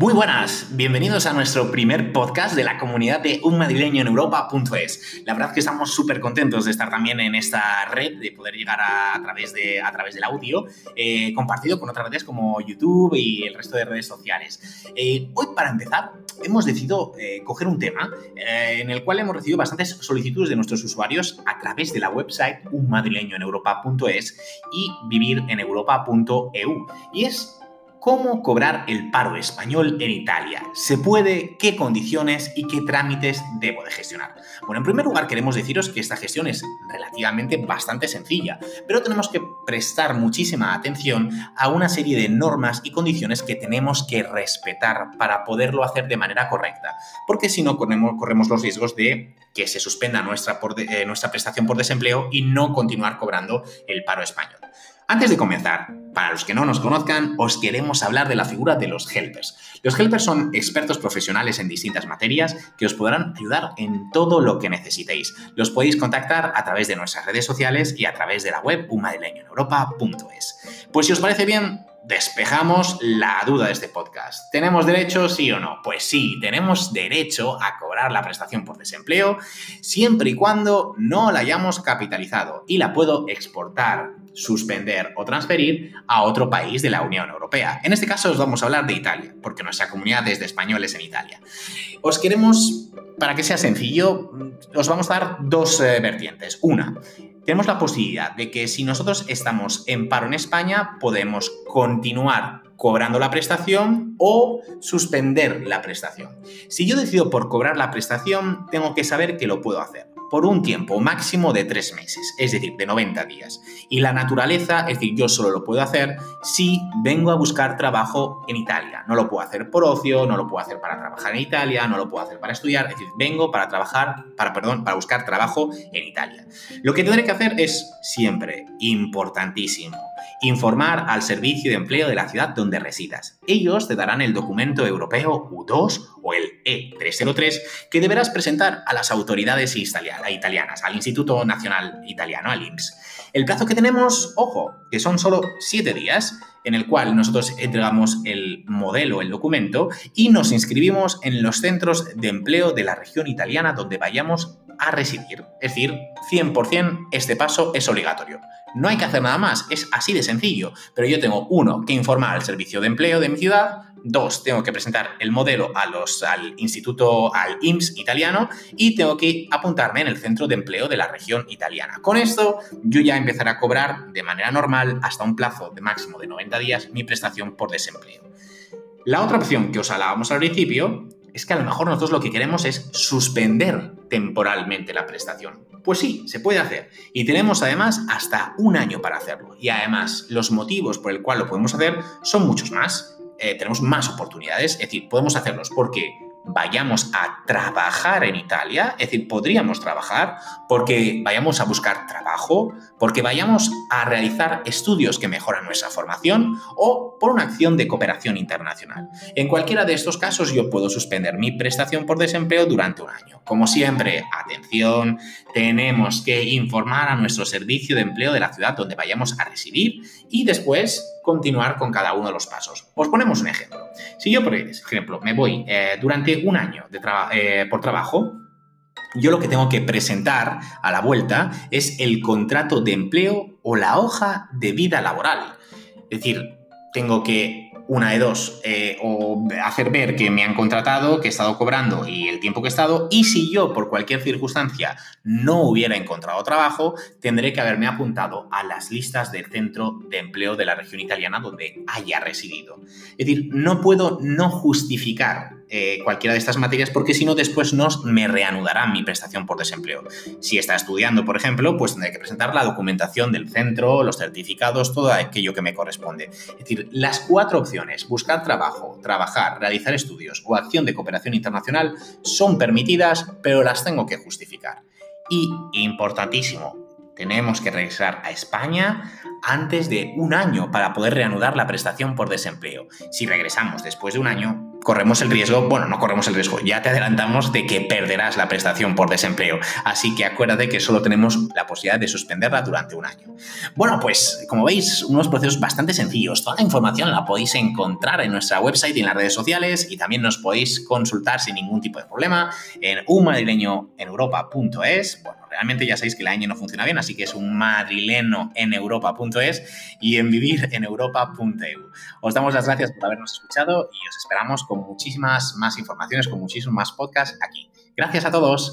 Muy buenas, bienvenidos a nuestro primer podcast de la comunidad de un madrileño en Europa.es. La verdad que estamos súper contentos de estar también en esta red, de poder llegar a, través, de, a través del audio, eh, compartido con otras redes como YouTube y el resto de redes sociales. Eh, hoy, para empezar, hemos decidido eh, coger un tema en el cual hemos recibido bastantes solicitudes de nuestros usuarios a través de la website unmadrileñoeneuropa.es y vivireneuropa.eu. Y es ¿Cómo cobrar el paro español en Italia? ¿Se puede? ¿Qué condiciones y qué trámites debo de gestionar? Bueno, en primer lugar queremos deciros que esta gestión es relativamente bastante sencilla, pero tenemos que prestar muchísima atención a una serie de normas y condiciones que tenemos que respetar para poderlo hacer de manera correcta, porque si no corremos, los riesgos de que se suspenda nuestra, eh, nuestra prestación por desempleo y no continuar cobrando el paro español. Antes de comenzar, para los que no nos conozcan, os queremos hablar de la figura de los helpers. Los helpers son expertos profesionales en distintas materias que os podrán ayudar en todo lo que necesitéis. Los podéis contactar a través de nuestras redes sociales y a través de la web unmadrileñoeneuropa.es. Pues si os parece bien, despejamos la duda de este podcast. ¿Tenemos derecho, sí o no? Pues sí, tenemos derecho a cobrar la prestación por desempleo siempre y cuando no la hayamos capitalizado y la puedo exportar suspender o transferir a otro país de la Unión Europea. En este caso os vamos a hablar de Italia, porque nuestra comunidad es de españoles en Italia. Os queremos, para que sea sencillo, os vamos a dar dos eh, vertientes. Una, tenemos la posibilidad de que si nosotros estamos en paro en España, podemos continuar cobrando la prestación o suspender la prestación. Si yo decido por cobrar la prestación, tengo que saber que lo puedo hacer por un tiempo máximo de tres meses, es decir, de 90 días. Y la naturaleza, es decir, yo solo lo puedo hacer si vengo a buscar trabajo en Italia. No lo puedo hacer por ocio, no lo puedo hacer para trabajar en Italia, no lo puedo hacer para estudiar, es decir, vengo para trabajar, para, perdón, para buscar trabajo en Italia. Lo que tendré que hacer es siempre, importantísimo, informar al servicio de empleo de la ciudad donde residas. Ellos te darán el documento europeo U2 o el E303 que deberás presentar a las autoridades italianas, al Instituto Nacional Italiano, al IMSS. El plazo que tenemos, ojo, que son solo siete días, en el cual nosotros entregamos el modelo, el documento, y nos inscribimos en los centros de empleo de la región italiana donde vayamos a residir. Es decir, 100% este paso es obligatorio. No hay que hacer nada más, es así de sencillo. Pero yo tengo, uno, que informar al servicio de empleo de mi ciudad, dos, tengo que presentar el modelo a los, al instituto, al IMSS italiano, y tengo que apuntarme en el centro de empleo de la región italiana. Con esto, yo ya empezaré a cobrar de manera normal, hasta un plazo de máximo de 90 días, mi prestación por desempleo. La otra opción que os hablábamos al principio es que a lo mejor nosotros lo que queremos es suspender temporalmente la prestación. Pues sí, se puede hacer. Y tenemos además hasta un año para hacerlo. Y además, los motivos por el cual lo podemos hacer son muchos más. Eh, tenemos más oportunidades, es decir, podemos hacerlos porque vayamos a trabajar en Italia, es decir, podríamos trabajar porque vayamos a buscar trabajo, porque vayamos a realizar estudios que mejoran nuestra formación o por una acción de cooperación internacional. En cualquiera de estos casos yo puedo suspender mi prestación por desempleo durante un año. Como siempre, atención, tenemos que informar a nuestro servicio de empleo de la ciudad donde vayamos a residir y después continuar con cada uno de los pasos. Os ponemos un ejemplo. Si yo, por ejemplo, me voy eh, durante un año de eh, por trabajo, yo lo que tengo que presentar a la vuelta es el contrato de empleo o la hoja de vida laboral. Es decir, tengo que una de dos, eh, o hacer ver que me han contratado, que he estado cobrando y el tiempo que he estado, y si yo por cualquier circunstancia no hubiera encontrado trabajo, tendré que haberme apuntado a las listas del centro de empleo de la región italiana donde haya residido. Es decir, no puedo no justificar eh, cualquiera de estas materias porque si no después no me reanudarán mi prestación por desempleo. Si está estudiando, por ejemplo, pues tendré que presentar la documentación del centro, los certificados, todo aquello que me corresponde. Es decir, las cuatro opciones, buscar trabajo, trabajar, realizar estudios o acción de cooperación internacional, son permitidas, pero las tengo que justificar. Y, importantísimo, tenemos que regresar a España antes de un año para poder reanudar la prestación por desempleo. Si regresamos después de un año, corremos el riesgo, bueno, no corremos el riesgo, ya te adelantamos de que perderás la prestación por desempleo. Así que acuérdate que solo tenemos la posibilidad de suspenderla durante un año. Bueno, pues como veis, unos procesos bastante sencillos. Toda la información la podéis encontrar en nuestra website y en las redes sociales y también nos podéis consultar sin ningún tipo de problema en unmadrileñoeneuropa.es. Bueno, realmente ya sabéis que la ñ no funciona bien, así que es un en europa.es y en vivir en europa.eu. Os damos las gracias por habernos escuchado y os esperamos con muchísimas más informaciones, con muchísimos más podcasts aquí. Gracias a todos.